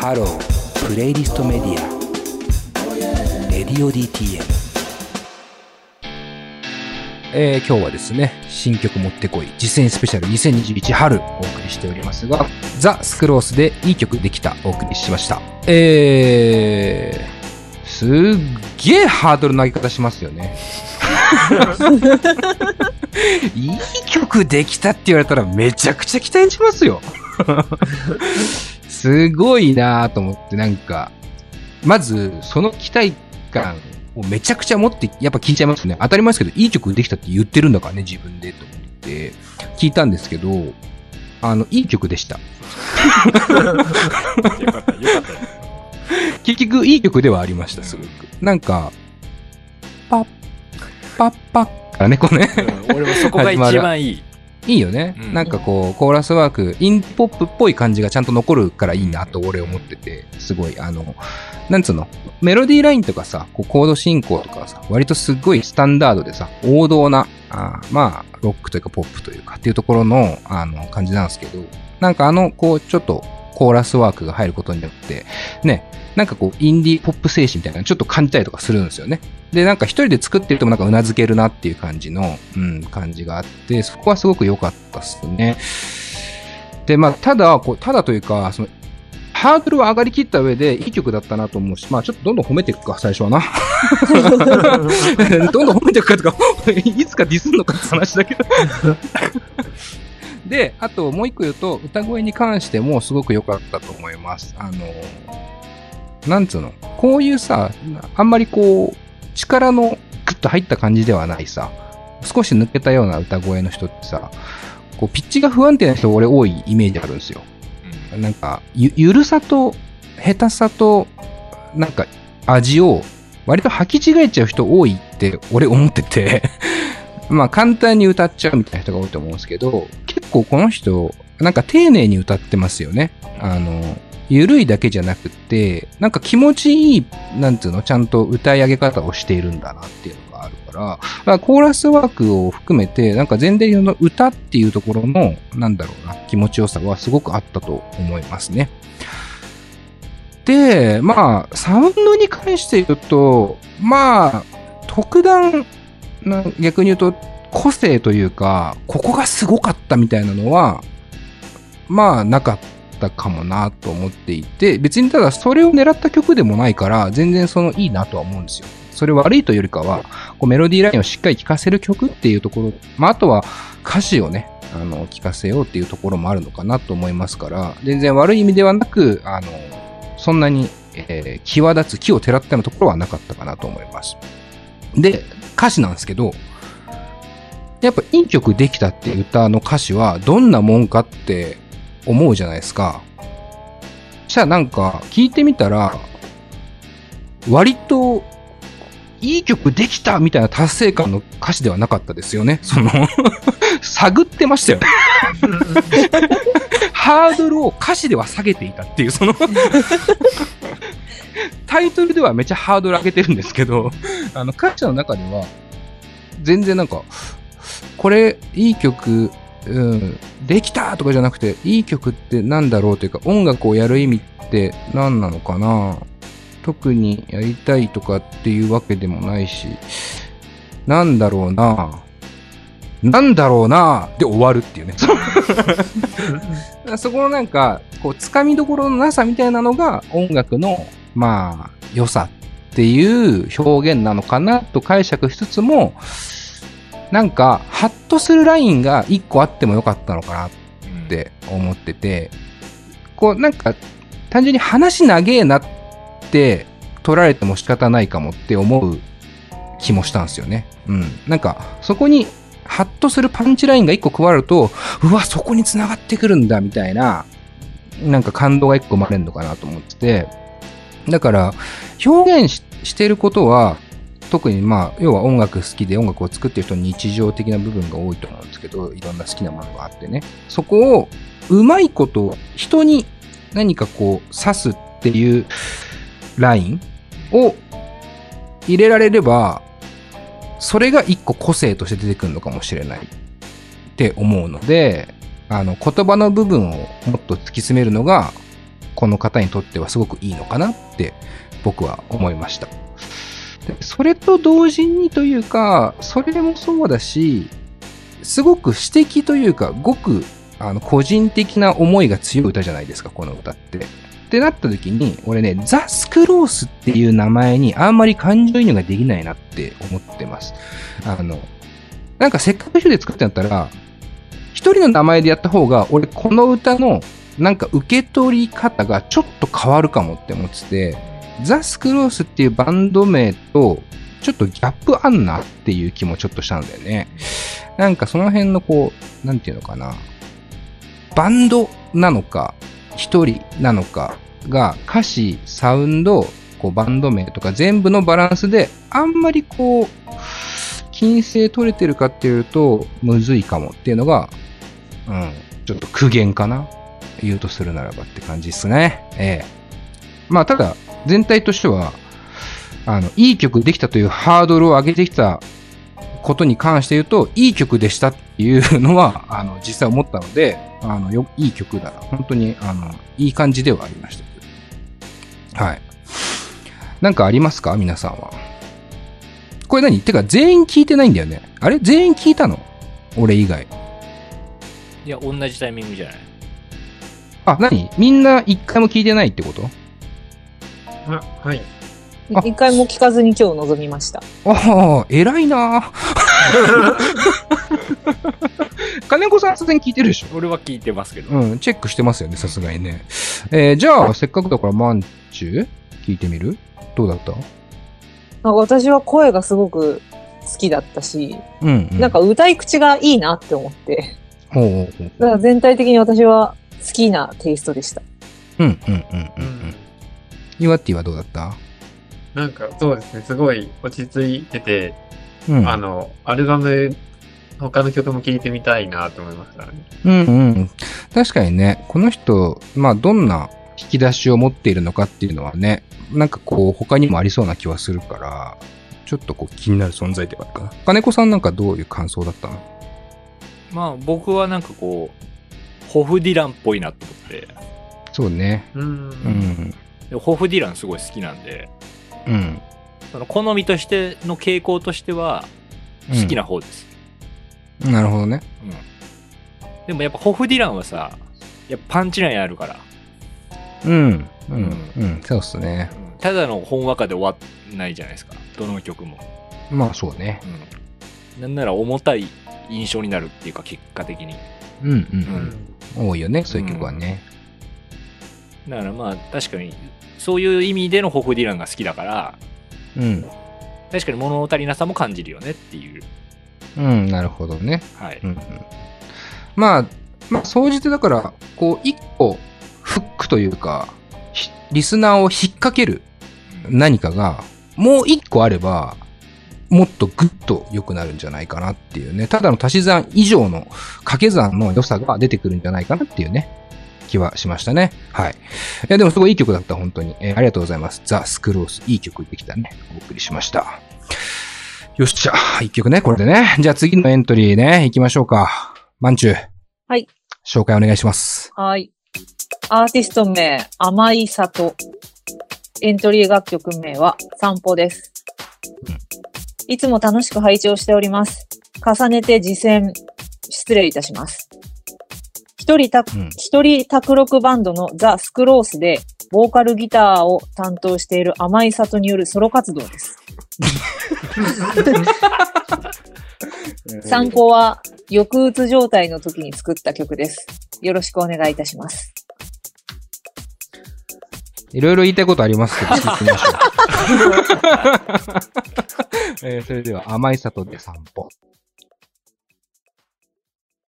ハロープレイリストメディアレディオ DTM えー、今日はですね、新曲持ってこい、自薦スペシャル2021春お送りしておりますが、ザ・スクロースでいい曲できたお送りしました。えー、すっげえハードルの上げ方しますよね。いい曲できたって言われたらめちゃくちゃ期待しますよ。すごいなぁと思って、なんか、まず、その期待感をめちゃくちゃ持って、やっぱ聞いちゃいますね。当たり前ですけど、いい曲できたって言ってるんだからね、自分で、と思って、聞いたんですけど、あの、いい曲でした。よかった、よかった。結局、いい曲ではありました、すごく。なんか、パッ、パッパッからね、こうね。うん俺もそこが一番いい。いいよね、うん。なんかこう、コーラスワーク、インポップっぽい感じがちゃんと残るからいいなと俺思ってて、すごい、あの、なんつうの、メロディーラインとかさ、こうコード進行とかさ、割とすごいスタンダードでさ、王道な、あーまあ、ロックというかポップというかっていうところの、あの、感じなんですけど、なんかあの、こう、ちょっと、コーラスワークが入ることによって、ね、なんかこう、インディーポップ精神みたいなのちょっと感じたりとかするんですよね。で、なんか一人で作ってるともなんかうなずけるなっていう感じの、うん、感じがあって、そこはすごく良かったっすね。で、まあ、ただ、こう、ただというか、その、ハードルは上がりきった上で、いい曲だったなと思うし、まあ、ちょっとどんどん褒めていくか、最初はな。どんどん褒めていくかとか、いつかディスんのかって話だけど。で、あともう一個言うと、歌声に関してもすごく良かったと思います。あの、なんつうの、こういうさ、あんまりこう、力のグッと入った感じではないさ、少し抜けたような歌声の人ってさ、こう、ピッチが不安定な人俺多いイメージあるんですよ。なんか、ゆ、ゆるさと、下手さと、なんか、味を、割と履き違えちゃう人多いって、俺思ってて、まあ、簡単に歌っちゃうみたいな人が多いと思うんですけど、結構この人、なんか丁寧に歌ってますよね。あの、ゆるいだけじゃなくって、なんか気持ちいい、なんつうの、ちゃんと歌い上げ方をしているんだなっていうのがあるから、まあ、コーラスワークを含めて、なんか全然の歌っていうところの、なんだろうな、気持ちよさはすごくあったと思いますね。で、まあ、サウンドに関して言うと、まあ、特段、逆に言うと、個性というか、ここがすごかったみたいなのは、まあ、なかったかもなと思っていて、別にただそれを狙った曲でもないから、全然そのいいなとは思うんですよ。それ悪いというよりかは、こうメロディーラインをしっかり聴かせる曲っていうところ、まあ、あとは歌詞をね、あの、聴かせようっていうところもあるのかなと思いますから、全然悪い意味ではなく、あの、そんなに、えー際立つ、木をてらったようなところはなかったかなと思います。で、歌詞なんですけど、やっぱいい曲できたっていう歌の歌詞はどんなもんかって思うじゃないですか。じゃあなんか聞いてみたら、割といい曲できたみたいな達成感の歌詞ではなかったですよね。その、探ってましたよね。ハードルを歌詞では下げていたっていう、その、タイトルではめっちゃハードル上げてるんですけど、あの歌詞の中では、全然なんか、これ、いい曲、うん、できたとかじゃなくて、いい曲ってなんだろうというか、音楽をやる意味って何なのかな？特にやりたいとかっていうわけでもないし、なんだろうな？なんだろうな？で終わるっていうね。そこのなんか、こう、つかみどころのなさみたいなのが音楽の、まあ、良さっていう表現なのかなと解釈しつつも、なんか、ハッとするラインが一個あってもよかったのかなって思ってて、こう、なんか、単純に話長えなって取られても仕方ないかもって思う気もしたんですよね。うん。なんか、そこに、ハッとするパンチラインが一個加わると、うわ、そこに繋がってくるんだ、みたいな、なんか感動が一個生まれるのかなと思ってて、だから、表現してることは、特にまあ、要は音楽好きで音楽を作ってる人に日常的な部分が多いと思うんですけど、いろんな好きなものがあってね。そこを、うまいこと、人に何かこう、刺すっていうラインを入れられれば、それが一個個性として出てくるのかもしれないって思うので、あの、言葉の部分をもっと突き詰めるのが、この方にとってはすごくいいのかなって僕は思いました。それと同時にというか、それもそうだし、すごく詩的というか、ごくあの個人的な思いが強い歌じゃないですか、この歌って。ってなった時に、俺ね、ザ・スクロースっていう名前にあんまり感情移入ができないなって思ってます。あの、なんかせっかく一人で作ってんだったら、一人の名前でやった方が、俺この歌のなんか受け取り方がちょっと変わるかもって思ってて、ザ・スクロースっていうバンド名と、ちょっとギャップあんなっていう気もちょっとしたんだよね。なんかその辺のこう、なんていうのかな。バンドなのか、一人なのかが歌詞、サウンド、こうバンド名とか全部のバランスであんまりこう、金星取れてるかっていうと、むずいかもっていうのが、うん、ちょっと苦言かな。言うとするならばって感じですね。ええ。まあ、ただ、全体としては、あの、いい曲できたというハードルを上げてきたことに関して言うと、いい曲でしたっていうのは、あの、実際思ったので、あの、よ、いい曲だな。本当に、あの、いい感じではありました。はい。なんかありますか？皆さんは。これ何？てか、全員聞いてないんだよね。あれ？全員聞いたの？俺以外。いや、同じタイミングじゃない。あ、何？みんな一回も聞いてないってこと？あ、はい。あ一回も聞かずに今日臨みました。ああ、偉いな 金子さんさすがに聞いてるでしょ？俺は聞いてますけど。うん、チェックしてますよね、さすがにね。えーじゃあ、せっかくだから、マンチュ聞いてみる？どうだった？なんか私は声がすごく好きだったし、うん、うん。なんか歌い口がいいなって思って、ほうほうほう。だから全体的に私は好きなテイストでした。うん、うん、うん、うん。ううんん。ユワッティはどうだった？なんかそうですね、すごい落ち着いてて、うん。あの、アルバム、他の曲も聴いてみたいなと思いましたね。うんうん。確かにね、この人、まあ、どんな引き出しを持っているのかっていうのはね、なんかこう、他にもありそうな気はするから、ちょっとこう、気になる存在ではあるかな。金子さんなんかどういう感想だったの？まあ、僕はなんかこう、ホフディランっぽいなと思って。そうね。うん。うん。でホフディランすごい好きなんで、うん。その好みとしての傾向としては、好きな方です。なるほどね。うん。でもやっぱホフディランはさ、やっぱパンチラインあるから、うん。うん。うん。そうっすね。うんただの本和歌で終わんないじゃないですか。どの曲も。まあ、そうね。うん。なんなら重たい印象になるっていうか、結果的に。うん。う。うんん。多いよね、そういう曲はね。だからまあ、確かに、そういう意味でのホフディランが好きだから、うん。確かに物足りなさも感じるよねっていう。うん。なるほどね。はい。うんうんまあ、まあ、総じてだから、こう、一個、フックというか、ひリスナーを引っ掛ける何かが、もう一個あれば、もっとグッと良くなるんじゃないかなっていうね。ただの足し算以上の掛け算の良さが出てくるんじゃないかなっていうね、気はしましたね。はい。いや、でもすごいいい曲だった、本当に。えーありがとうございます。ザ・スクロース。いい曲できたね。お送りしました。よっしゃ。一曲ね、これでね。じゃあ次のエントリーね、行きましょうか。まんちゅう。はい。紹介お願いします。はい。アーティスト名、甘い里。エントリー楽曲名は、散歩です。いつも楽しく拝聴しております。重ねて実践、失礼いたします。一人た、うん一人卓録バンドのザ・スクロースで、ボーカルギターを担当している甘い里によるソロ活動です。参考は、抑うつ状態の時に作った曲です。よろしくお願いいたします。いろいろ言いたいことありますけど、聞みましょう。えーそれでは、甘い里で散歩。